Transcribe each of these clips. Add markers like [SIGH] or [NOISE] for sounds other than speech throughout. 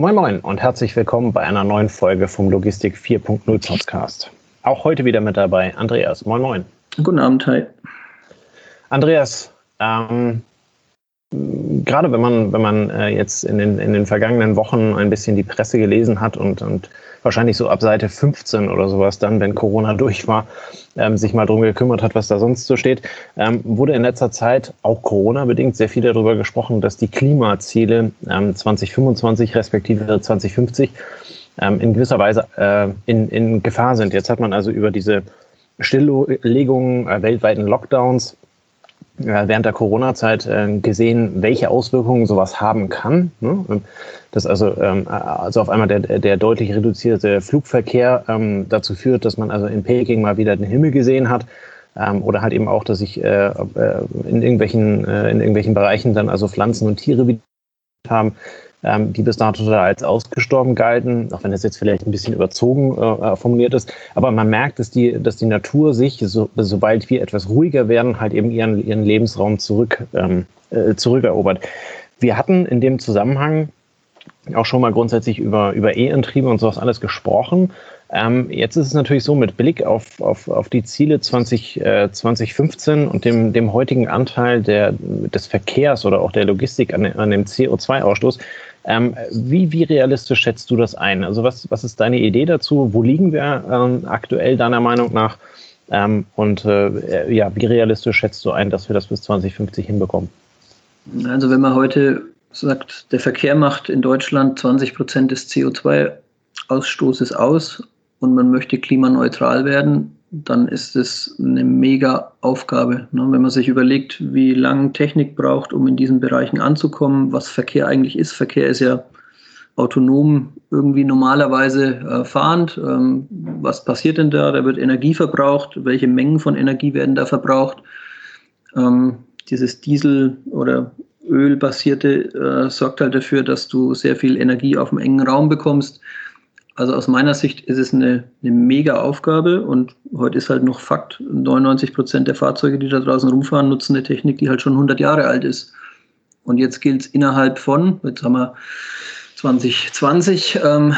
Moin Moin und herzlich willkommen bei einer neuen Folge vom Logistik 4.0 Podcast. Auch heute wieder mit dabei Andreas. Moin Moin. Guten Abend, hi. Andreas, ähm, gerade wenn man, wenn man äh, jetzt in den, in den vergangenen Wochen ein bisschen die Presse gelesen hat und, und wahrscheinlich so ab Seite 15 oder sowas dann, wenn Corona durch war, ähm, sich mal drum gekümmert hat, was da sonst so steht, ähm, wurde in letzter Zeit auch Corona-bedingt sehr viel darüber gesprochen, dass die Klimaziele ähm, 2025 respektive 2050 ähm, in gewisser Weise äh, in, in Gefahr sind. Jetzt hat man also über diese Stilllegungen, äh, weltweiten Lockdowns während der Corona-Zeit äh, gesehen, welche Auswirkungen sowas haben kann. Ne? Dass also, ähm, also auf einmal der, der deutlich reduzierte Flugverkehr ähm, dazu führt, dass man also in Peking mal wieder den Himmel gesehen hat. Ähm, oder halt eben auch, dass sich äh, äh, in, irgendwelchen, äh, in irgendwelchen Bereichen dann also Pflanzen und Tiere wieder haben, ähm, die bis dato als ausgestorben galten, auch wenn das jetzt vielleicht ein bisschen überzogen äh, formuliert ist. Aber man merkt, dass die, dass die Natur sich, so, sobald wir etwas ruhiger werden, halt eben ihren, ihren Lebensraum zurück, ähm, äh, zurückerobert. Wir hatten in dem Zusammenhang auch schon mal grundsätzlich über, über E-Antriebe und sowas alles gesprochen. Ähm, jetzt ist es natürlich so, mit Blick auf, auf, auf die Ziele 20, äh, 2015 und dem, dem heutigen Anteil der, des Verkehrs oder auch der Logistik an, an dem CO2-Ausstoß, ähm, wie, wie realistisch schätzt du das ein? Also was, was ist deine Idee dazu? Wo liegen wir ähm, aktuell deiner Meinung nach? Ähm, und äh, ja, wie realistisch schätzt du ein, dass wir das bis 2050 hinbekommen? Also wenn man heute sagt, der Verkehr macht in Deutschland 20 Prozent des CO2-Ausstoßes aus und man möchte klimaneutral werden, dann ist es eine mega Aufgabe. Ne? Wenn man sich überlegt, wie lange Technik braucht, um in diesen Bereichen anzukommen, was Verkehr eigentlich ist. Verkehr ist ja autonom irgendwie normalerweise äh, fahrend. Ähm, was passiert denn da? Da wird Energie verbraucht. Welche Mengen von Energie werden da verbraucht? Ähm, dieses Diesel- oder Ölbasierte äh, sorgt halt dafür, dass du sehr viel Energie auf dem engen Raum bekommst. Also aus meiner Sicht ist es eine, eine mega Aufgabe und heute ist halt noch Fakt, 99 Prozent der Fahrzeuge, die da draußen rumfahren, nutzen eine Technik, die halt schon 100 Jahre alt ist. Und jetzt gilt es innerhalb von, jetzt haben wir 2020, ähm,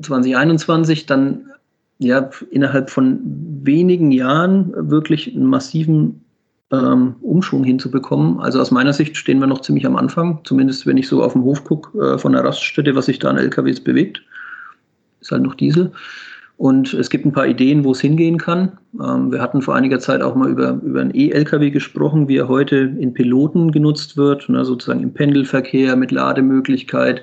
2021, dann ja innerhalb von wenigen Jahren wirklich einen massiven ähm, Umschwung hinzubekommen. Also aus meiner Sicht stehen wir noch ziemlich am Anfang, zumindest wenn ich so auf den Hof gucke äh, von der Raststätte, was sich da an LKWs bewegt ist halt noch Diesel. Und es gibt ein paar Ideen, wo es hingehen kann. Ähm, wir hatten vor einiger Zeit auch mal über, über einen E-Lkw gesprochen, wie er heute in Piloten genutzt wird, ne, sozusagen im Pendelverkehr mit Lademöglichkeit.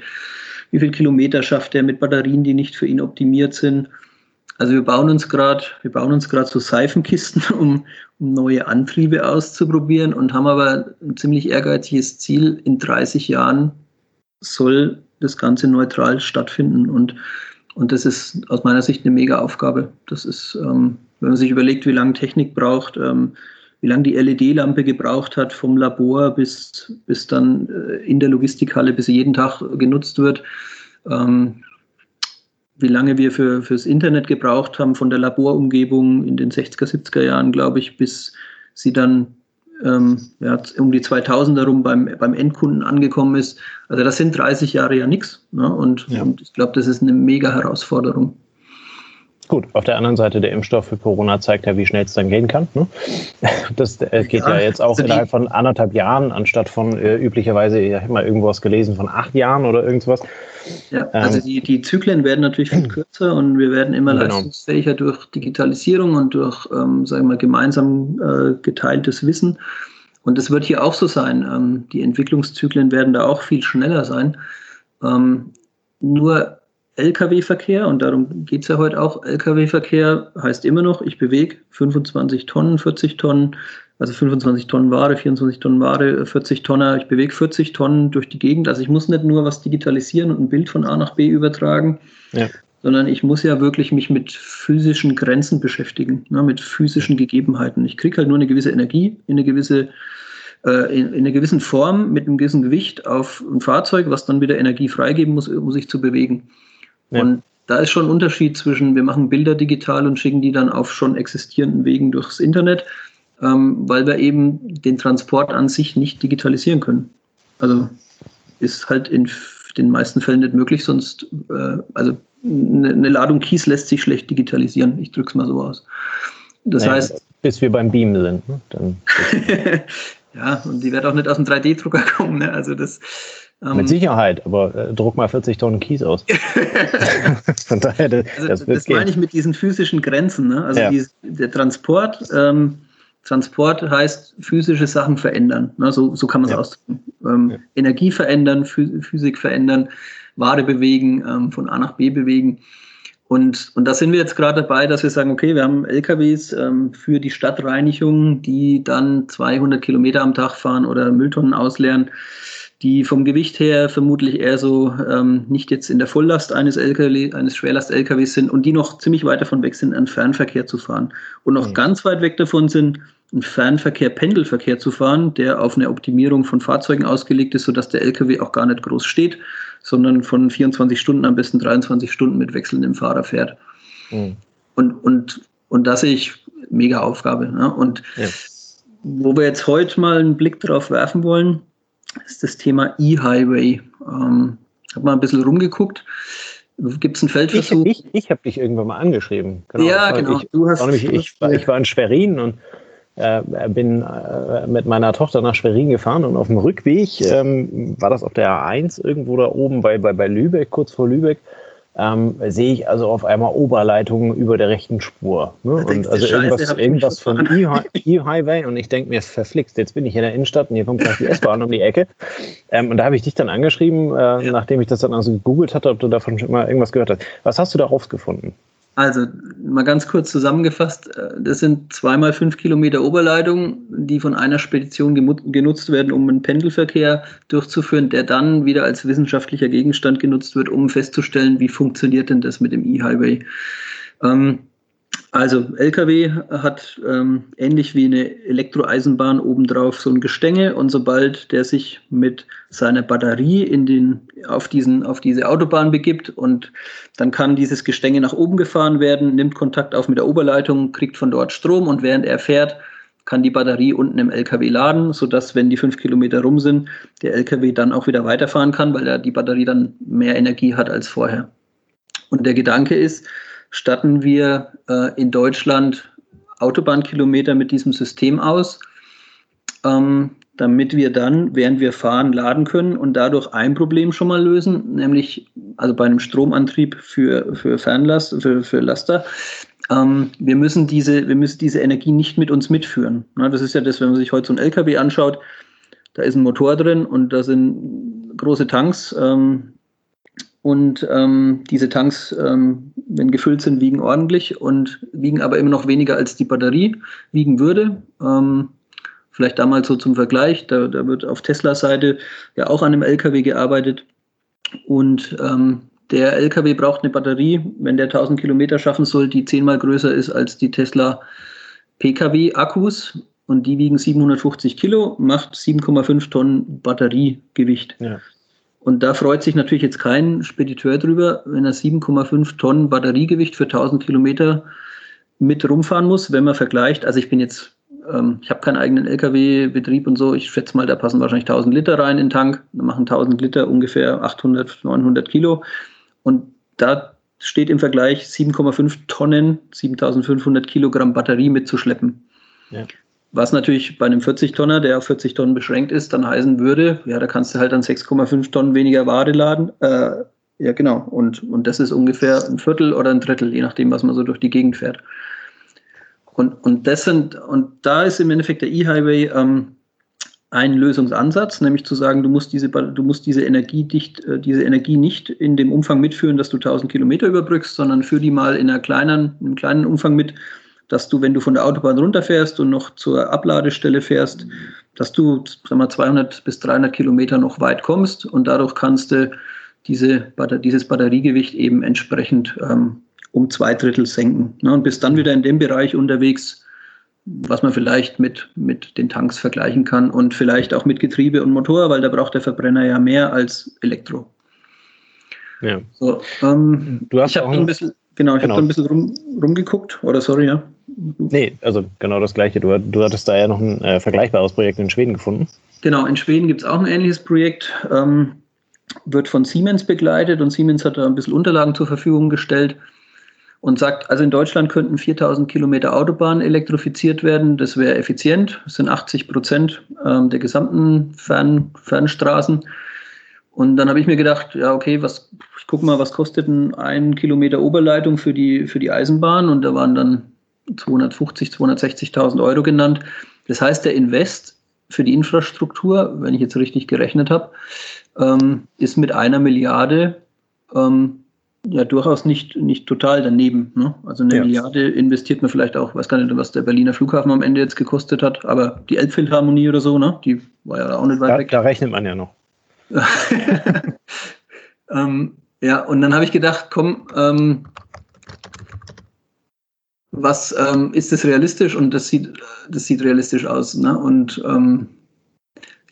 Wie viel Kilometer schafft er mit Batterien, die nicht für ihn optimiert sind? Also wir bauen uns gerade, wir bauen uns gerade so Seifenkisten, [LAUGHS] um, um neue Antriebe auszuprobieren und haben aber ein ziemlich ehrgeiziges Ziel. In 30 Jahren soll das Ganze neutral stattfinden und und das ist aus meiner Sicht eine mega Aufgabe. Das ist, ähm, wenn man sich überlegt, wie lange Technik braucht, ähm, wie lange die LED-Lampe gebraucht hat vom Labor bis, bis dann äh, in der Logistikhalle, bis sie jeden Tag genutzt wird. Ähm, wie lange wir für, fürs Internet gebraucht haben, von der Laborumgebung in den 60er, 70er Jahren, glaube ich, bis sie dann ähm, ja, um die 2000er rum beim, beim Endkunden angekommen ist. Also das sind 30 Jahre ja nichts. Ne? Und, ja. und ich glaube, das ist eine mega Herausforderung. Gut, auf der anderen Seite, der Impfstoff für Corona zeigt ja, wie schnell es dann gehen kann. Ne? [LAUGHS] Das äh, geht ja, ja, jetzt auch also innerhalb von anderthalb Jahren, anstatt von äh, üblicherweise, ich habe mal irgendwo was gelesen, von acht Jahren oder irgendwas. Ja, also ähm, die, die Zyklen werden natürlich viel kürzer und wir werden immer genau. leistungsfähiger durch Digitalisierung und durch, ähm, sagen wir, gemeinsam äh, geteiltes Wissen. Und das wird hier auch so sein. Ähm, die Entwicklungszyklen werden da auch viel schneller sein. Ähm, nur Lkw-Verkehr, und darum geht es ja heute auch, Lkw-Verkehr heißt immer noch, ich bewege 25 Tonnen, 40 Tonnen, also 25 Tonnen Ware, 24 Tonnen Ware, 40 Tonner, ich bewege 40 Tonnen durch die Gegend. Also ich muss nicht nur was digitalisieren und ein Bild von A nach B übertragen, ja. sondern ich muss ja wirklich mich mit physischen Grenzen beschäftigen, ne, mit physischen Gegebenheiten. Ich kriege halt nur eine gewisse Energie in eine gewisse äh, in, in einer gewissen Form mit einem gewissen Gewicht auf ein Fahrzeug, was dann wieder Energie freigeben muss, um sich zu bewegen. Ja. Und da ist schon ein Unterschied zwischen, wir machen Bilder digital und schicken die dann auf schon existierenden Wegen durchs Internet, ähm, weil wir eben den Transport an sich nicht digitalisieren können. Also ist halt in den meisten Fällen nicht möglich, sonst, äh, also eine Ladung Kies lässt sich schlecht digitalisieren. Ich drücke es mal so aus. Das naja, heißt. Bis wir beim Beam sind. Ne? [LAUGHS] Ja, und die wird auch nicht aus dem 3D-Drucker [LAUGHS] kommen. Ne? Also das, ähm, Mit Sicherheit, aber äh, druck mal 40 Tonnen Kies aus. [LAUGHS] Von daher, das, also, das, das meine ich mit diesen physischen Grenzen. Ne? Also ja. die, der Transport, ähm, Transport heißt physische Sachen verändern. Ne? So, so kann man es ja. ausdrücken. Ähm, ja. Energie verändern, Physik verändern, Ware bewegen, ähm, von A nach B bewegen. Und, und da sind wir jetzt gerade dabei, dass wir sagen, okay, wir haben LKWs ähm, für die Stadtreinigung, die dann 200 Kilometer am Tag fahren oder Mülltonnen ausleeren, die vom Gewicht her vermutlich eher so ähm, nicht jetzt in der Volllast eines LKW, eines Schwerlast-LKWs sind und die noch ziemlich weit davon weg sind, einen Fernverkehr zu fahren. Und noch mhm. ganz weit weg davon sind, einen Fernverkehr, Pendelverkehr zu fahren, der auf eine Optimierung von Fahrzeugen ausgelegt ist, sodass der LKW auch gar nicht groß steht, sondern von 24 Stunden am besten 23 Stunden mit wechselndem Fahrer fährt. Mhm. Und, und, und das sehe ich mega Aufgabe. Ne? Und ja. wo wir jetzt heute mal einen Blick drauf werfen wollen, ist das Thema E-Highway. Ähm, habe mal ein bisschen rumgeguckt. Gibt es einen Feldversuch? Ich, ich, ich habe dich irgendwann mal angeschrieben. Genau, ja, genau. Ich, du hast, nämlich, ich, war, ich war in Schwerin und äh, bin äh, mit meiner Tochter nach Schwerin gefahren und auf dem Rückweg ähm, war das auf der A1 irgendwo da oben bei, bei, bei Lübeck, kurz vor Lübeck ähm, sehe ich also auf einmal Oberleitungen über der rechten Spur. Ne? Und also irgendwas, irgendwas von E-Highway und ich denke mir, verflixt, jetzt bin ich in der Innenstadt und hier kommt gleich die S-Bahn um die Ecke. Ähm, und da habe ich dich dann angeschrieben, äh, ja. nachdem ich das dann also gegoogelt hatte, ob du davon schon mal irgendwas gehört hast. Was hast du da rausgefunden? Also mal ganz kurz zusammengefasst, äh, das sind zweimal fünf Kilometer Oberleitung, die von einer Spedition genutzt werden, um einen Pendelverkehr durchzuführen, der dann wieder als wissenschaftlicher Gegenstand genutzt wird, um festzustellen, wie funktioniert denn das mit dem E-Highway. Ähm, also LKW hat ähm, ähnlich wie eine Elektroeisenbahn obendrauf so ein Gestänge und sobald der sich mit seiner Batterie in den, auf, diesen, auf diese Autobahn begibt und dann kann dieses Gestänge nach oben gefahren werden, nimmt Kontakt auf mit der Oberleitung, kriegt von dort Strom und während er fährt, kann die Batterie unten im LKW laden, sodass, wenn die fünf Kilometer rum sind, der LKW dann auch wieder weiterfahren kann, weil er die Batterie dann mehr Energie hat als vorher. Und der Gedanke ist, statten wir äh, in Deutschland Autobahnkilometer mit diesem System aus, ähm, damit wir dann, während wir fahren, laden können und dadurch ein Problem schon mal lösen, nämlich also bei einem Stromantrieb für, für Fernlast, für, für Laster. Ähm, wir, müssen diese, wir müssen diese Energie nicht mit uns mitführen. Na, das ist ja das, wenn man sich heute so ein LKW anschaut, da ist ein Motor drin und da sind große Tanks. Ähm, und ähm, diese Tanks, ähm, wenn gefüllt sind, wiegen ordentlich und wiegen aber immer noch weniger als die Batterie wiegen würde. Ähm, vielleicht damals so zum Vergleich, da, da wird auf Tesla-Seite ja auch an einem LKW gearbeitet. Und ähm, der LKW braucht eine Batterie, wenn der 1000 Kilometer schaffen soll, die zehnmal größer ist als die Tesla PKW-Akkus. Und die wiegen 750 Kilo, macht 7,5 Tonnen Batteriegewicht. Ja. Und da freut sich natürlich jetzt kein Spediteur drüber, wenn er 7,5 Tonnen Batteriegewicht für 1000 Kilometer mit rumfahren muss, wenn man vergleicht. Also ich bin jetzt, ähm, ich habe keinen eigenen LKW-Betrieb und so. Ich schätze mal, da passen wahrscheinlich 1000 Liter rein in den Tank. Da machen 1000 Liter ungefähr 800, 900 Kilo. Und da steht im Vergleich 7,5 Tonnen, 7500 Kilogramm Batterie mitzuschleppen. Ja. Was natürlich bei einem 40-Tonner, der auf 40 Tonnen beschränkt ist, dann heißen würde, ja, da kannst du halt dann 6,5 Tonnen weniger Ware laden. Äh, ja, genau. Und, und das ist ungefähr ein Viertel oder ein Drittel, je nachdem, was man so durch die Gegend fährt. Und, und das sind, und da ist im Endeffekt der E-Highway ähm, ein Lösungsansatz, nämlich zu sagen, du musst diese, du musst diese Energie dicht, äh, diese Energie nicht in dem Umfang mitführen, dass du 1000 Kilometer überbrückst, sondern führ die mal in einer kleinen, in einem kleinen Umfang mit, dass du, wenn du von der Autobahn runterfährst und noch zur Abladestelle fährst, dass du sag mal, 200 bis 300 Kilometer noch weit kommst und dadurch kannst du diese, dieses Batteriegewicht eben entsprechend ähm, um zwei Drittel senken. Ne, und bist dann wieder in dem Bereich unterwegs, was man vielleicht mit, mit den Tanks vergleichen kann und vielleicht auch mit Getriebe und Motor, weil da braucht der Verbrenner ja mehr als Elektro. Ja. So, ähm, du hast ich habe ein bisschen, genau, ich genau. habe ein bisschen rum, rumgeguckt, oder sorry, ja. Nee, also genau das Gleiche. Du, du hattest da ja noch ein äh, vergleichbares Projekt in Schweden gefunden. Genau, in Schweden gibt es auch ein ähnliches Projekt. Ähm, wird von Siemens begleitet und Siemens hat da ein bisschen Unterlagen zur Verfügung gestellt und sagt, also in Deutschland könnten 4000 Kilometer Autobahnen elektrifiziert werden. Das wäre effizient. Das sind 80 Prozent ähm, der gesamten Fern Fernstraßen. Und dann habe ich mir gedacht, ja, okay, was, ich gucke mal, was kostet ein, ein Kilometer Oberleitung für die, für die Eisenbahn? Und da waren dann 250, 260.000 Euro genannt. Das heißt, der Invest für die Infrastruktur, wenn ich jetzt richtig gerechnet habe, ähm, ist mit einer Milliarde ähm, ja durchaus nicht, nicht total daneben. Ne? Also eine ja. Milliarde investiert man vielleicht auch, weiß gar nicht, was der Berliner Flughafen am Ende jetzt gekostet hat, aber die Elbphilharmonie oder so, ne? die war ja auch nicht weit da, weg. Da rechnet man ja noch. [LAUGHS] ähm, ja, und dann habe ich gedacht, komm, ähm, was ähm, ist das realistisch? Und das sieht, das sieht realistisch aus. Ne? Und ähm,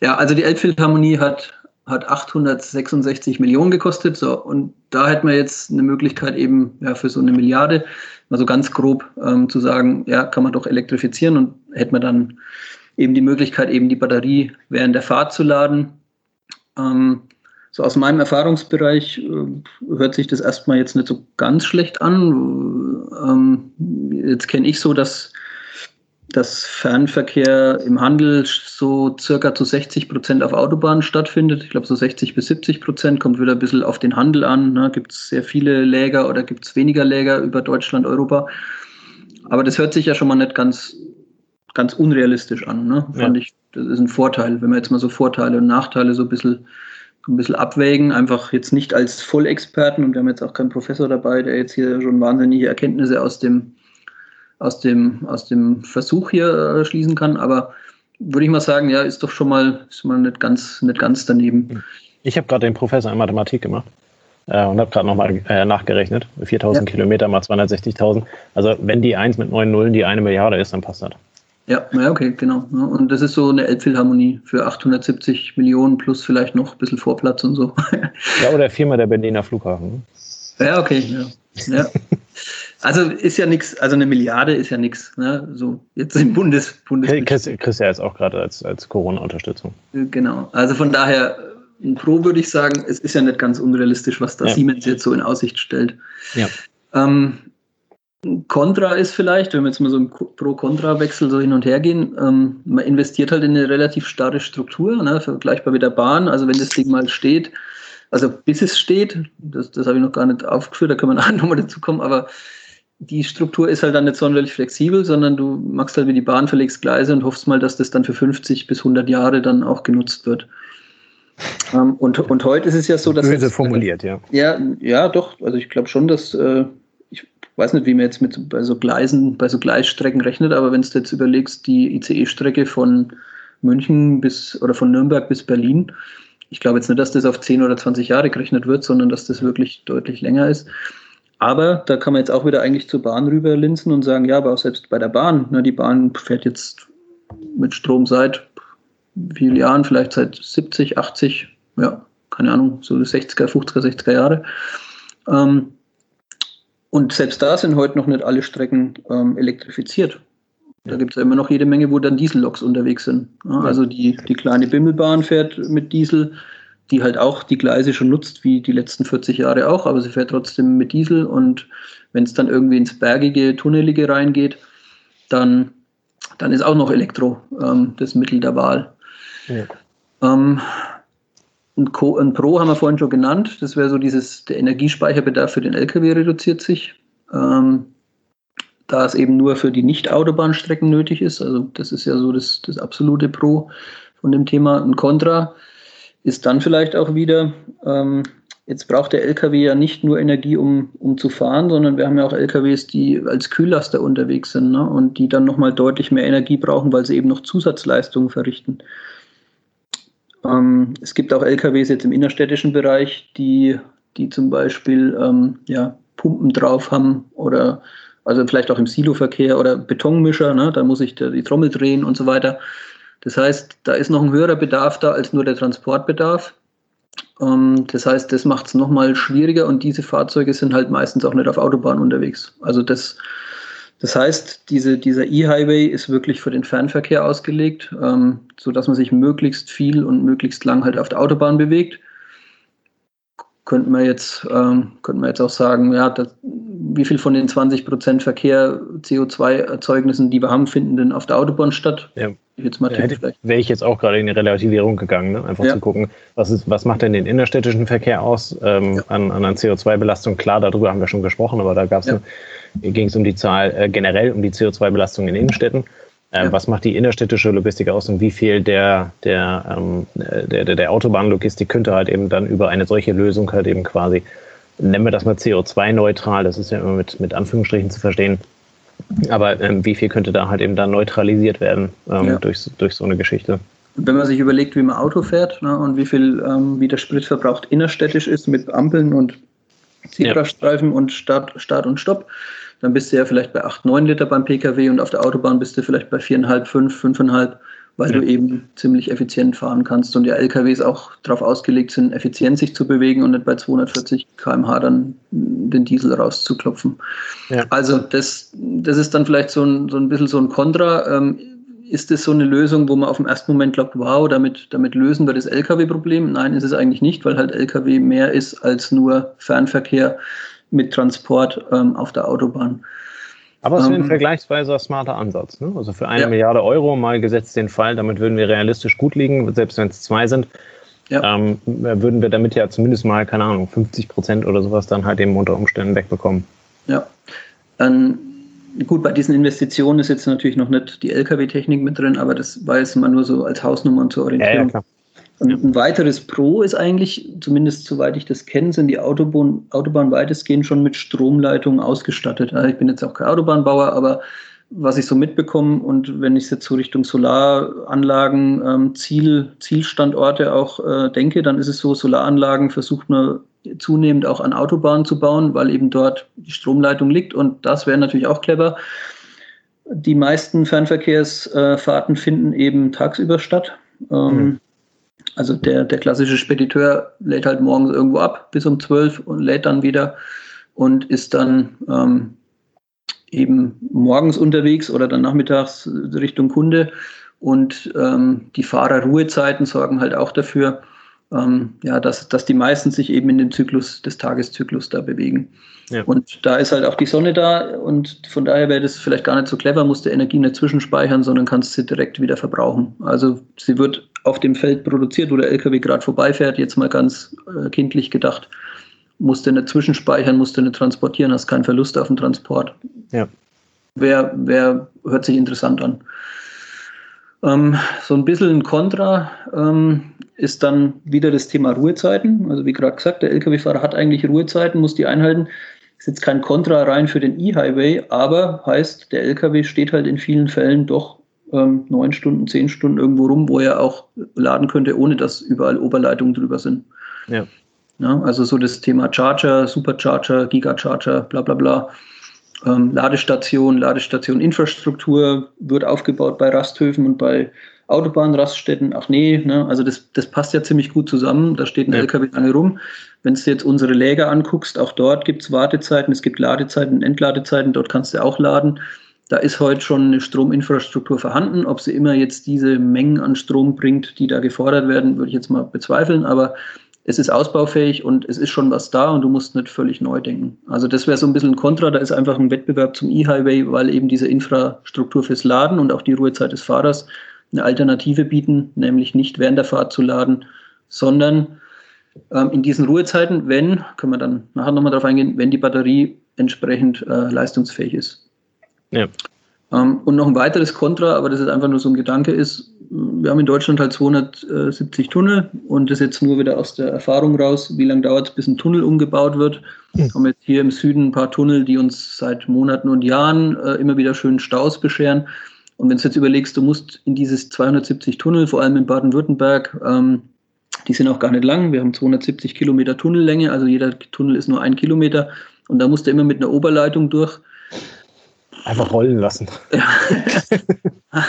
ja, also die Elbphilharmonie hat hat 866 Millionen gekostet. So, und da hätten wir jetzt eine Möglichkeit eben ja, für so eine Milliarde, mal so ganz grob ähm, zu sagen, ja, kann man doch elektrifizieren und hätten wir dann eben die Möglichkeit, eben die Batterie während der Fahrt zu laden. Ähm, so aus meinem Erfahrungsbereich äh, hört sich das erstmal jetzt nicht so ganz schlecht an. Ähm, jetzt kenne ich so, dass dass Fernverkehr im Handel so circa zu 60 Prozent auf Autobahnen stattfindet. Ich glaube, so 60 bis 70 Prozent kommt wieder ein bisschen auf den Handel an. Ne? Gibt es sehr viele Läger oder gibt es weniger Läger über Deutschland, Europa? Aber das hört sich ja schon mal nicht ganz, ganz unrealistisch an. Ne? Ja. Fand ich, das ist ein Vorteil, wenn wir jetzt mal so Vorteile und Nachteile so ein bisschen, so ein bisschen abwägen. Einfach jetzt nicht als Vollexperten und wir haben jetzt auch keinen Professor dabei, der jetzt hier schon wahnsinnige Erkenntnisse aus dem aus dem, aus dem Versuch hier äh, schließen kann. Aber würde ich mal sagen, ja, ist doch schon mal, ist mal nicht, ganz, nicht ganz daneben. Ich habe gerade den Professor in Mathematik gemacht äh, und habe gerade nochmal äh, nachgerechnet. 4000 ja. Kilometer mal 260.000. Also wenn die 1 mit 9 Nullen die eine Milliarde ist, dann passt das. Ja, ja, okay, genau. Und das ist so eine Elbphilharmonie für 870 Millionen plus vielleicht noch ein bisschen Vorplatz und so. ja, oder viermal der Berliner Flughafen. Ja, okay, ja. ja. Also ist ja nichts, also eine Milliarde ist ja nichts. Ne? So jetzt im Bundes, Bundes Chris, Chris ja jetzt auch gerade als, als Corona-Unterstützung. Genau. Also von daher, Pro würde ich sagen, es ist ja nicht ganz unrealistisch, was da ja. Siemens jetzt so in Aussicht stellt. Ja. Ähm, Contra ist vielleicht, wenn wir jetzt mal so im Pro-Contra-Wechsel so hin und her gehen, ähm, man investiert halt in eine relativ starre Struktur, ne, vergleichbar mit der Bahn. Also wenn das Ding mal steht, also bis es steht, das, das habe ich noch gar nicht aufgeführt, da können wir [LAUGHS] nachher nochmal dazu kommen, aber die Struktur ist halt dann nicht sonderlich flexibel, sondern du machst halt wie die Bahn, verlegst Gleise und hoffst mal, dass das dann für 50 bis 100 Jahre dann auch genutzt wird. Ähm, und, und heute ist es ja so, dass. Böse formuliert, ja. Ja, ja, doch. Also ich glaube schon, dass. Äh, weiß nicht, wie man jetzt mit bei so Gleisen, bei so Gleisstrecken rechnet, aber wenn du jetzt überlegst, die ICE-Strecke von München bis oder von Nürnberg bis Berlin, ich glaube jetzt nicht, dass das auf 10 oder 20 Jahre gerechnet wird, sondern dass das wirklich deutlich länger ist. Aber da kann man jetzt auch wieder eigentlich zur Bahn rüber linsen und sagen, ja, aber auch selbst bei der Bahn, ne, die Bahn fährt jetzt mit Strom seit vielen Jahren, vielleicht seit 70, 80, ja, keine Ahnung, so 60er, 50er, 60er Jahre. Ähm, und selbst da sind heute noch nicht alle Strecken ähm, elektrifiziert. Da gibt es ja immer noch jede Menge, wo dann Dieselloks unterwegs sind. Ja, also die, die kleine Bimmelbahn fährt mit Diesel, die halt auch die Gleise schon nutzt, wie die letzten 40 Jahre auch, aber sie fährt trotzdem mit Diesel und wenn es dann irgendwie ins bergige, tunnelige reingeht, dann, dann ist auch noch Elektro ähm, das Mittel der Wahl. Ja. Ähm, ein, Co ein Pro haben wir vorhin schon genannt, das wäre so dieses, der Energiespeicherbedarf für den LKW reduziert sich. Ähm, da es eben nur für die Nicht-Autobahnstrecken nötig ist. Also das ist ja so das, das absolute Pro von dem Thema. Ein Contra ist dann vielleicht auch wieder, ähm, jetzt braucht der LKW ja nicht nur Energie, um, um zu fahren, sondern wir haben ja auch LKWs, die als Kühllaster unterwegs sind ne? und die dann nochmal deutlich mehr Energie brauchen, weil sie eben noch Zusatzleistungen verrichten. Ähm, es gibt auch LKWs jetzt im innerstädtischen Bereich, die, die zum Beispiel ähm, ja, Pumpen drauf haben oder also vielleicht auch im Siloverkehr oder Betonmischer, ne? da muss ich die Trommel drehen und so weiter. Das heißt, da ist noch ein höherer Bedarf da als nur der Transportbedarf. Ähm, das heißt, das macht es nochmal schwieriger und diese Fahrzeuge sind halt meistens auch nicht auf Autobahnen unterwegs. Also das, das heißt, diese, dieser E-Highway ist wirklich für den Fernverkehr ausgelegt, ähm, sodass man sich möglichst viel und möglichst lang halt auf der Autobahn bewegt. Könnten wir jetzt, ähm, könnten wir jetzt auch sagen, ja, das, wie viel von den 20 Prozent Verkehr, CO2-Erzeugnissen, die wir haben, finden denn auf der Autobahn statt? Ja. Jetzt mal ja, Wäre ich jetzt auch gerade in die Relativierung gegangen, ne? einfach ja. zu gucken, was, ist, was macht denn den innerstädtischen Verkehr aus ähm, ja. an, an CO2-Belastung? Klar, darüber haben wir schon gesprochen, aber da gab's ja. ging es um die Zahl äh, generell um die CO2-Belastung in Innenstädten. Äh, ja. Was macht die innerstädtische Logistik aus und wie viel der, der, ähm, der, der, der Autobahnlogistik könnte halt eben dann über eine solche Lösung halt eben quasi, nennen wir das mal CO2-neutral, das ist ja immer mit, mit Anführungsstrichen zu verstehen, aber ähm, wie viel könnte da halt eben dann neutralisiert werden ähm, ja. durch, durch so eine Geschichte? Wenn man sich überlegt, wie man Auto fährt ne, und wie viel ähm, wie der Spritverbrauch innerstädtisch ist mit Ampeln und Zebrastreifen ja. und Start, Start und Stopp, dann bist du ja vielleicht bei 8, 9 Liter beim Pkw und auf der Autobahn bist du vielleicht bei 4,5, 5, 5,5, weil ja. du eben ziemlich effizient fahren kannst und ja LKWs auch darauf ausgelegt sind, effizient sich zu bewegen und nicht bei 240 km/h dann den Diesel rauszuklopfen. Ja. Also das, das ist dann vielleicht so ein, so ein bisschen so ein Kontra. Ähm, ist das so eine Lösung, wo man auf den ersten Moment glaubt, wow, damit, damit lösen wir das Lkw-Problem? Nein, ist es eigentlich nicht, weil halt Lkw mehr ist als nur Fernverkehr mit Transport ähm, auf der Autobahn. Aber es ist ähm, ein vergleichsweise smarter Ansatz. Ne? Also für eine ja. Milliarde Euro mal gesetzt den Fall, damit würden wir realistisch gut liegen, selbst wenn es zwei sind. Ja. Ähm, würden wir damit ja zumindest mal, keine Ahnung, 50 Prozent oder sowas dann halt eben unter Umständen wegbekommen. Ja. Dann, gut, bei diesen Investitionen ist jetzt natürlich noch nicht die Lkw-Technik mit drin, aber das war jetzt mal nur so als Hausnummer zur Orientierung. Ja, ja, und ein weiteres Pro ist eigentlich, zumindest soweit ich das kenne, sind die Autobahn, Autobahn weitestgehend schon mit Stromleitungen ausgestattet. Also ich bin jetzt auch kein Autobahnbauer, aber was ich so mitbekomme und wenn ich jetzt so Richtung Solaranlagen, ähm, Ziel, Zielstandorte auch äh, denke, dann ist es so, Solaranlagen versucht man zunehmend auch an Autobahnen zu bauen, weil eben dort die Stromleitung liegt und das wäre natürlich auch clever. Die meisten Fernverkehrsfahrten finden eben tagsüber statt. Ähm, mhm. Also der, der klassische Spediteur lädt halt morgens irgendwo ab bis um 12 und lädt dann wieder und ist dann ähm, eben morgens unterwegs oder dann nachmittags Richtung Kunde. Und ähm, die Fahrerruhezeiten sorgen halt auch dafür, ähm, ja, dass, dass die meisten sich eben in dem Zyklus des Tageszyklus da bewegen. Ja. Und da ist halt auch die Sonne da und von daher wäre das vielleicht gar nicht so clever, musst du Energie nicht zwischenspeichern, sondern kannst sie direkt wieder verbrauchen. Also sie wird auf dem Feld produziert, wo der LKW gerade vorbeifährt, jetzt mal ganz äh, kindlich gedacht, musst du nicht zwischenspeichern, musst du nicht transportieren, hast keinen Verlust auf dem Transport. Ja. Wer, wer hört sich interessant an. Ähm, so ein bisschen ein Kontra ähm, ist dann wieder das Thema Ruhezeiten. Also wie gerade gesagt, der Lkw-Fahrer hat eigentlich Ruhezeiten, muss die einhalten. Ist jetzt kein Kontra rein für den E-Highway, aber heißt, der Lkw steht halt in vielen Fällen doch ähm, neun Stunden, zehn Stunden irgendwo rum, wo er auch laden könnte, ohne dass überall Oberleitungen drüber sind. Ja. ja also so das Thema Charger, Supercharger, Gigacharger, bla bla bla. Ähm, Ladestation, Ladestation Infrastruktur wird aufgebaut bei Rasthöfen und bei Autobahnraststätten. Ach nee, ne? also das, das passt ja ziemlich gut zusammen. Da steht ein ja. LKW lange rum. Wenn du jetzt unsere Läger anguckst, auch dort gibt es Wartezeiten, es gibt Ladezeiten, Entladezeiten, dort kannst du auch laden. Da ist heute schon eine Strominfrastruktur vorhanden. Ob sie immer jetzt diese Mengen an Strom bringt, die da gefordert werden, würde ich jetzt mal bezweifeln. Aber es ist ausbaufähig und es ist schon was da und du musst nicht völlig neu denken. Also das wäre so ein bisschen ein Kontra, da ist einfach ein Wettbewerb zum E-Highway, weil eben diese Infrastruktur fürs Laden und auch die Ruhezeit des Fahrers eine Alternative bieten, nämlich nicht während der Fahrt zu laden, sondern ähm, in diesen Ruhezeiten, wenn, können wir dann nachher nochmal darauf eingehen, wenn die Batterie entsprechend äh, leistungsfähig ist. Ja. Ähm, und noch ein weiteres Kontra, aber das ist einfach nur so ein Gedanke ist, wir haben in Deutschland halt 270 Tunnel und das jetzt nur wieder aus der Erfahrung raus, wie lange dauert es, bis ein Tunnel umgebaut wird. Wir hm. haben jetzt hier im Süden ein paar Tunnel, die uns seit Monaten und Jahren äh, immer wieder schönen Staus bescheren. Und wenn du jetzt überlegst, du musst in dieses 270 Tunnel, vor allem in Baden-Württemberg, ähm, die sind auch gar nicht lang. Wir haben 270 Kilometer Tunnellänge, also jeder Tunnel ist nur ein Kilometer. Und da musst du immer mit einer Oberleitung durch. Einfach rollen lassen. Ja, [LAUGHS]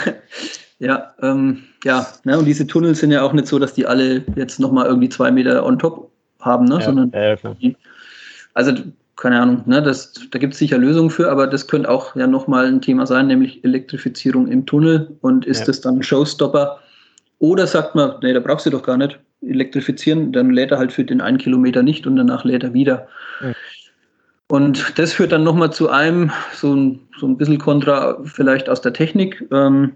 ja, ähm, ja ne, und diese Tunnel sind ja auch nicht so, dass die alle jetzt nochmal irgendwie zwei Meter on top haben, ne? Ja, sondern ja, die, also keine Ahnung, ne, das, da gibt es sicher Lösungen für, aber das könnte auch ja nochmal ein Thema sein, nämlich Elektrifizierung im Tunnel und ist ja. das dann ein Showstopper? Oder sagt man, nee, da brauchst du doch gar nicht, elektrifizieren, dann lädt er halt für den einen Kilometer nicht und danach lädt er wieder. Und das führt dann nochmal zu einem, so ein, so ein bisschen kontra vielleicht aus der Technik. Ähm,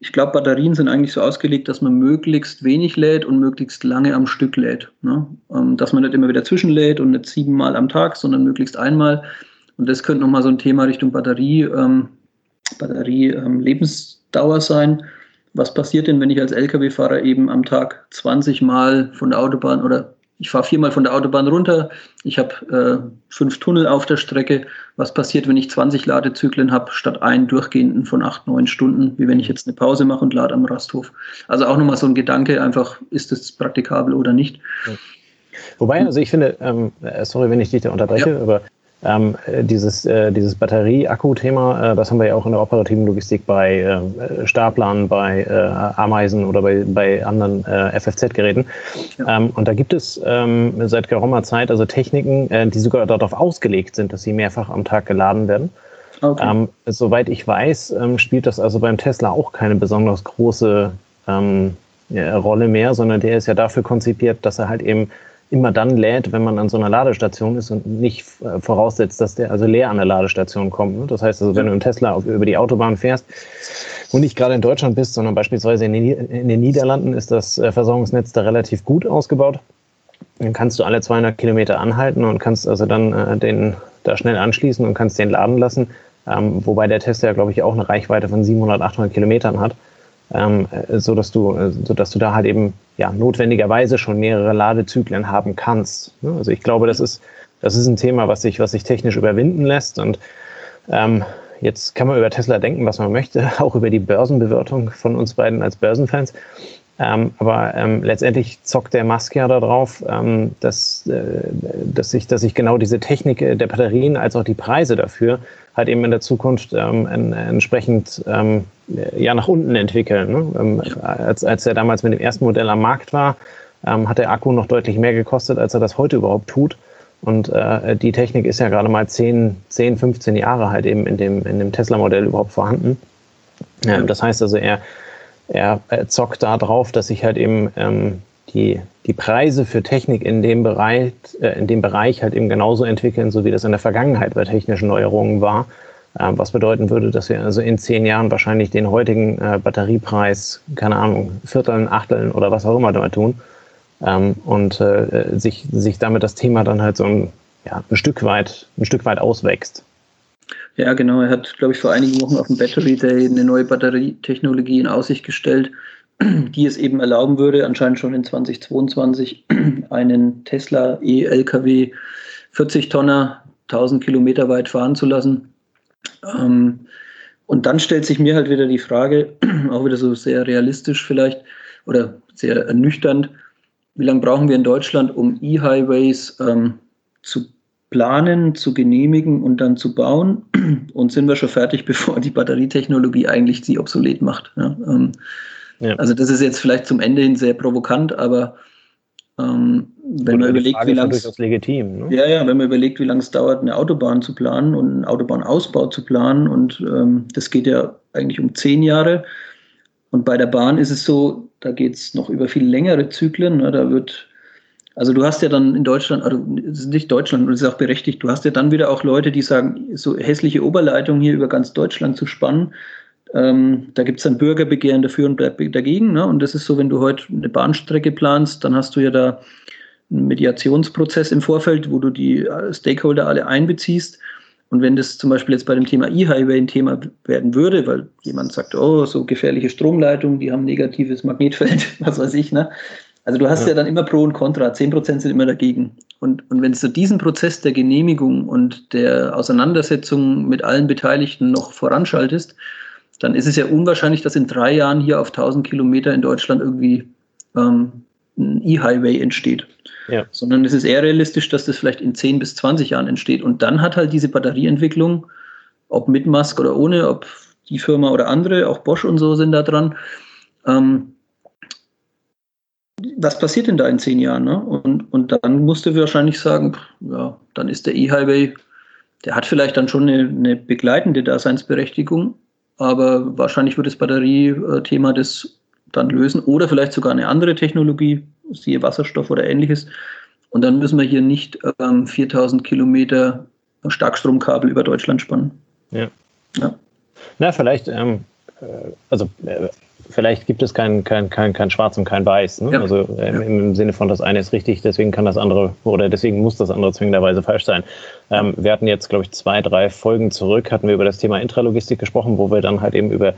ich glaube, Batterien sind eigentlich so ausgelegt, dass man möglichst wenig lädt und möglichst lange am Stück lädt. Ne? Ähm, dass man nicht immer wieder zwischenlädt und nicht siebenmal am Tag, sondern möglichst einmal. Und das könnte nochmal so ein Thema Richtung Batterie, ähm, Batterie-Lebensdauer sein. Was passiert denn, wenn ich als Lkw-Fahrer eben am Tag 20 Mal von der Autobahn oder ich fahre viermal von der Autobahn runter, ich habe äh, fünf Tunnel auf der Strecke. Was passiert, wenn ich 20 Ladezyklen habe, statt einen durchgehenden von acht, neun Stunden, wie wenn ich jetzt eine Pause mache und lade am Rasthof? Also auch nochmal so ein Gedanke, einfach, ist das praktikabel oder nicht? Wobei, also ich finde, ähm, äh, sorry, wenn ich dich da unterbreche, ja. aber ähm, dieses, äh, dieses Batterie-Akku-Thema, äh, das haben wir ja auch in der operativen Logistik bei äh, Staplern, bei äh, Ameisen oder bei, bei anderen äh, FFZ-Geräten. Ja. Ähm, und da gibt es ähm, seit geraumer Zeit also Techniken, äh, die sogar darauf ausgelegt sind, dass sie mehrfach am Tag geladen werden. Okay. Ähm, soweit ich weiß, ähm, spielt das also beim Tesla auch keine besonders große ähm, Rolle mehr, sondern der ist ja dafür konzipiert, dass er halt eben immer dann lädt, wenn man an so einer Ladestation ist und nicht äh, voraussetzt, dass der also leer an der Ladestation kommt. Ne? Das heißt also, wenn du im Tesla über die Autobahn fährst und nicht gerade in Deutschland bist, sondern beispielsweise in den, in den Niederlanden, ist das äh, Versorgungsnetz da relativ gut ausgebaut. Dann kannst du alle 200 Kilometer anhalten und kannst also dann äh, den da schnell anschließen und kannst den laden lassen. Ähm, wobei der Tesla, glaube ich, auch eine Reichweite von 700, 800 Kilometern hat ähm, so dass du, äh, so dass du da halt eben ja notwendigerweise schon mehrere Ladezyklen haben kannst. Ne? Also ich glaube, das ist das ist ein Thema, was sich was sich technisch überwinden lässt und ähm, Jetzt kann man über Tesla denken, was man möchte, [LAUGHS] auch über die Börsenbewertung von uns beiden als Börsenfans. Ähm, aber ähm, letztendlich zockt der Musk ja darauf, ähm, dass, äh, dass, sich, dass sich genau diese Technik der Batterien als auch die Preise dafür halt eben in der Zukunft ähm, en, entsprechend ähm, ja nach unten entwickeln. Ne? Ähm, als, als er damals mit dem ersten Modell am Markt war, ähm, hat der Akku noch deutlich mehr gekostet, als er das heute überhaupt tut. Und äh, die Technik ist ja gerade mal 10, 10, 15 Jahre halt eben in dem, in dem Tesla-Modell überhaupt vorhanden. Ja, das heißt also, er, er zockt da drauf, dass sich halt eben ähm, die, die Preise für Technik in dem, Bereich, äh, in dem Bereich halt eben genauso entwickeln, so wie das in der Vergangenheit bei technischen Neuerungen war. Äh, was bedeuten würde, dass wir also in zehn Jahren wahrscheinlich den heutigen äh, Batteriepreis, keine Ahnung, Vierteln, Achteln oder was auch immer damit tun. Ähm, und äh, sich, sich damit das Thema dann halt so ein, ja, ein Stück weit, ein Stück weit auswächst. Ja, genau. Er hat, glaube ich, vor einigen Wochen auf dem Battery Day eine neue Batterietechnologie in Aussicht gestellt, [CLEARS THROAT] die es eben erlauben würde, anscheinend schon in 2022 [CLEARS THROAT] einen Tesla E-LKW 40 Tonner 1000 Kilometer weit fahren zu lassen. Ähm, und dann stellt sich mir halt wieder die Frage, [CLEARS THROAT] auch wieder so sehr realistisch vielleicht oder sehr ernüchternd, wie lange brauchen wir in Deutschland, um E-Highways ähm, zu planen, zu genehmigen und dann zu bauen? Und sind wir schon fertig, [LAUGHS] bevor die Batterietechnologie eigentlich sie obsolet macht? Ja, ähm, ja. Also das ist jetzt vielleicht zum Ende hin sehr provokant, aber ähm, wenn man überlegt, wie lange es legitim. Ne? Ja, ja, wenn man überlegt, wie lange es dauert, eine Autobahn zu planen und einen Autobahnausbau zu planen, und ähm, das geht ja eigentlich um zehn Jahre. Und bei der Bahn ist es so, da geht es noch über viel längere Zyklen. Ne? Da wird, also du hast ja dann in Deutschland, also nicht Deutschland, das ist auch berechtigt, du hast ja dann wieder auch Leute, die sagen, so hässliche Oberleitungen hier über ganz Deutschland zu spannen, ähm, da gibt es dann Bürgerbegehren dafür und dagegen. Ne? Und das ist so, wenn du heute eine Bahnstrecke planst, dann hast du ja da einen Mediationsprozess im Vorfeld, wo du die äh, Stakeholder alle einbeziehst. Und wenn das zum Beispiel jetzt bei dem Thema E-Highway ein Thema werden würde, weil jemand sagt, oh, so gefährliche Stromleitungen, die haben negatives Magnetfeld, [LAUGHS] was weiß ich, ne? Also du hast ja, ja dann immer Pro und Contra, 10% sind immer dagegen. Und, und wenn du diesen Prozess der Genehmigung und der Auseinandersetzung mit allen Beteiligten noch voranschaltest, dann ist es ja unwahrscheinlich, dass in drei Jahren hier auf 1000 Kilometer in Deutschland irgendwie ähm, ein E-Highway entsteht. Ja. Sondern es ist eher realistisch, dass das vielleicht in 10 bis 20 Jahren entsteht. Und dann hat halt diese Batterieentwicklung, ob mit Musk oder ohne, ob die Firma oder andere, auch Bosch und so sind da dran. Ähm, was passiert denn da in zehn Jahren? Ne? Und, und dann musst du wahrscheinlich sagen, ja, dann ist der E-Highway, der hat vielleicht dann schon eine, eine begleitende Daseinsberechtigung, aber wahrscheinlich wird das Batteriethema das dann lösen oder vielleicht sogar eine andere Technologie, siehe Wasserstoff oder ähnliches. Und dann müssen wir hier nicht ähm, 4000 Kilometer Starkstromkabel über Deutschland spannen. Ja. ja. Na, vielleicht, ähm, äh, also äh, vielleicht gibt es kein, kein, kein, kein Schwarz und kein Weiß. Ne? Ja. Also äh, im, im, Sinne von das eine ist richtig, deswegen kann das andere oder deswegen muss das andere zwingenderweise falsch sein. Ähm, wir hatten jetzt, glaube ich, zwei, drei Folgen zurück, hatten wir über das Thema Intralogistik gesprochen, wo wir dann halt eben über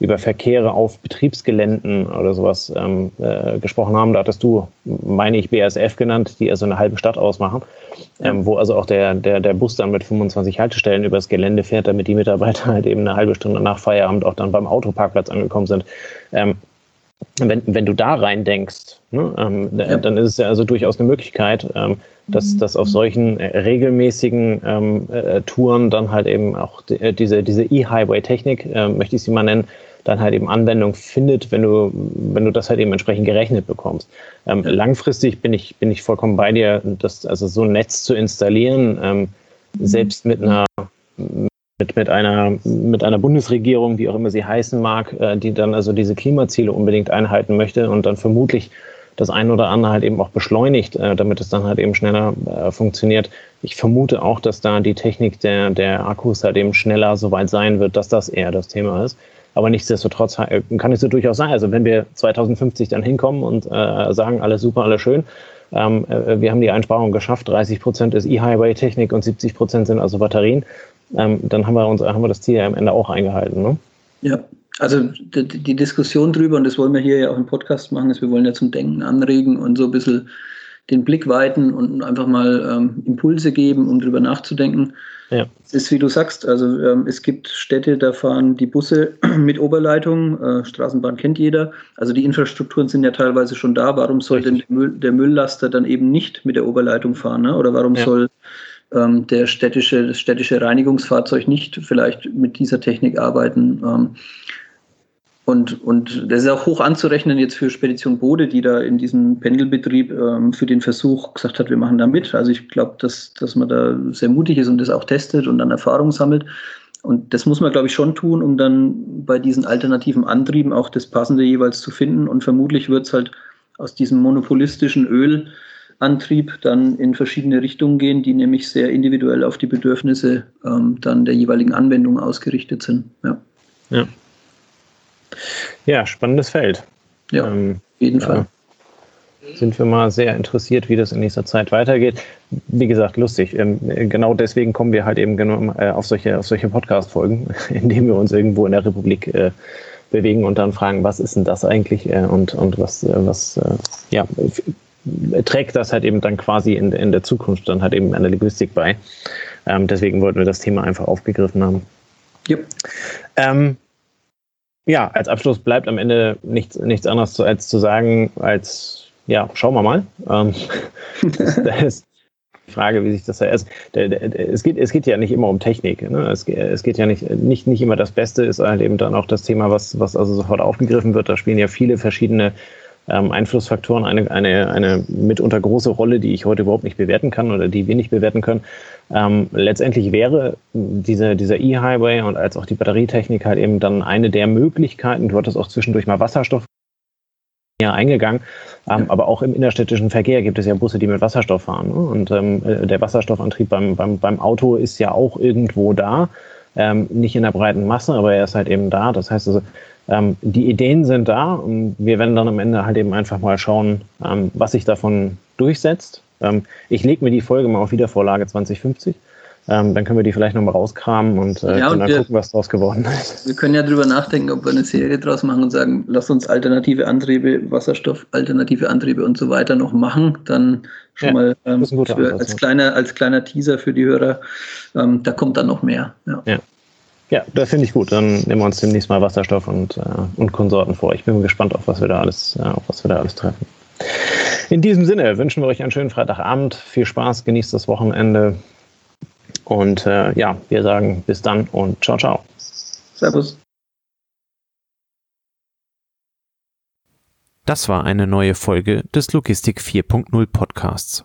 über Verkehre auf Betriebsgeländen oder sowas ähm, äh, gesprochen haben. Da hattest du, meine ich, BASF genannt, die also eine halbe Stadt ausmachen, ähm, wo also auch der, der, der Bus dann mit 25 Haltestellen übers Gelände fährt, damit die Mitarbeiter [LAUGHS] halt eben eine halbe Stunde nach Feierabend auch dann beim Autoparkplatz angekommen sind. Ähm, wenn, wenn du da rein denkst, ne, ähm, ja. dann ist es ja also durchaus eine Möglichkeit, ähm, dass, mhm. dass auf solchen äh, regelmäßigen ähm, äh, Touren dann halt eben auch die, äh, diese, diese E-Highway-Technik, äh, möchte ich sie mal nennen, dann halt eben Anwendung findet, wenn du, wenn du das halt eben entsprechend gerechnet bekommst. Ähm. Langfristig bin ich, bin ich vollkommen bei dir, das, also so ein Netz zu installieren, ähm, mhm. selbst mit einer, mit, mit einer, mit einer Bundesregierung, wie auch immer sie heißen mag, äh, die dann also diese Klimaziele unbedingt einhalten möchte und dann vermutlich das eine oder andere halt eben auch beschleunigt, äh, damit es dann halt eben schneller äh, funktioniert. Ich vermute auch, dass da die Technik der, der Akkus halt eben schneller soweit sein wird, dass das eher das Thema ist. Aber nichtsdestotrotz äh, kann es so durchaus sein. Also wenn wir 2050 dann hinkommen und äh, sagen, alles super, alles schön, ähm, äh, wir haben die Einsparung geschafft, 30 Prozent ist E-Highway-Technik und 70 Prozent sind also Batterien, ähm, dann haben wir, uns, haben wir das Ziel ja am Ende auch eingehalten. Ne? Ja, also die, die, Diskussion drüber, und das wollen wir hier ja auch im Podcast machen, ist, wir wollen ja zum Denken anregen und so ein bisschen den Blick weiten und einfach mal ähm, Impulse geben, um drüber nachzudenken. Ja. Es ist, wie du sagst, also ähm, es gibt Städte, da fahren die Busse [CLEARS THROAT] mit Oberleitung, äh, Straßenbahn kennt jeder. Also die Infrastrukturen sind ja teilweise schon da. Warum soll Richtig. denn der, Müll, der, Mülllaster dann eben nicht mit der Oberleitung fahren? Ne? Oder warum ja. soll ähm, der städtische, das städtische Reinigungsfahrzeug nicht vielleicht mit dieser Technik arbeiten? Ähm, und, und das ist auch hoch anzurechnen jetzt für Spedition Bode, die da in diesem Pendelbetrieb ähm, für den Versuch gesagt hat, wir machen da mit. Also ich glaube, dass, dass man da sehr mutig ist und das auch testet und dann Erfahrung sammelt. Und das muss man, glaube ich, schon tun, um dann bei diesen alternativen Antrieben auch das Passende jeweils zu finden. Und vermutlich wird es halt aus diesem monopolistischen Ölantrieb dann in verschiedene Richtungen gehen, die nämlich sehr individuell auf die Bedürfnisse ähm, dann der jeweiligen Anwendung ausgerichtet sind. Ja. ja. Ja, spannendes Feld. Ja, ähm, auf jeden Fall. Sind wir mal sehr interessiert, wie das in nächster Zeit weitergeht. Wie gesagt, lustig. Ähm, genau deswegen kommen wir halt eben genau, äh, auf solche, auf solche Podcast-Folgen, [LAUGHS] indem wir uns irgendwo in der Republik äh, bewegen und dann fragen, was ist denn das eigentlich äh, und, und was, was ja, trägt das halt eben dann quasi in, in der Zukunft dann halt eben an der Linguistik bei. Ähm, deswegen wollten wir das Thema einfach aufgegriffen haben. Ja. Ähm, ja, als Abschluss bleibt am Ende nichts, nichts anderes zu, als zu sagen, als ja, schauen wir mal. Ähm, [LAUGHS] das ist die Frage, wie sich das also, es geht, es geht ja nicht immer um Technik. Ne? Es, es geht ja nicht, nicht, nicht immer das Beste, ist halt eben dann auch das Thema, was, was also sofort aufgegriffen wird. Da spielen ja viele verschiedene ähm, Einflussfaktoren eine, eine, eine mitunter große Rolle, die ich heute überhaupt nicht bewerten kann oder die wir nicht bewerten können. Ähm, letztendlich wäre diese, dieser E-Highway und als auch die Batterietechnik halt eben dann eine der Möglichkeiten, du hattest auch zwischendurch mal Wasserstoff ja eingegangen, ähm, aber auch im innerstädtischen Verkehr gibt es ja Busse, die mit Wasserstoff fahren. Ne? Und ähm, äh, der Wasserstoffantrieb beim, beim, beim Auto ist ja auch irgendwo da. Ähm, nicht in der breiten Masse, aber er ist halt eben da. Das heißt also, ähm, die Ideen sind da und wir werden dann am Ende halt eben einfach mal schauen, ähm, was sich davon durchsetzt. Ähm, ich lege mir die Folge mal auf Wiedervorlage 2050. Ähm, dann können wir die vielleicht nochmal rauskramen und, äh, ja, und dann wir, gucken, was draus geworden ist. Wir können ja drüber nachdenken, ob wir eine Serie draus machen und sagen, lass uns alternative Antriebe, Wasserstoff, alternative Antriebe und so weiter noch machen. Dann schon ja, mal ähm, für, Ansatz, als, kleiner, als kleiner Teaser für die Hörer, ähm, da kommt dann noch mehr. Ja. ja. Ja, das finde ich gut. Dann nehmen wir uns demnächst mal Wasserstoff und, äh, und Konsorten vor. Ich bin gespannt, auf was wir da alles, äh, auf was wir da alles treffen. In diesem Sinne wünschen wir euch einen schönen Freitagabend. Viel Spaß, genießt das Wochenende. Und äh, ja, wir sagen bis dann und ciao, ciao. Servus. Das war eine neue Folge des Logistik 4.0 Podcasts.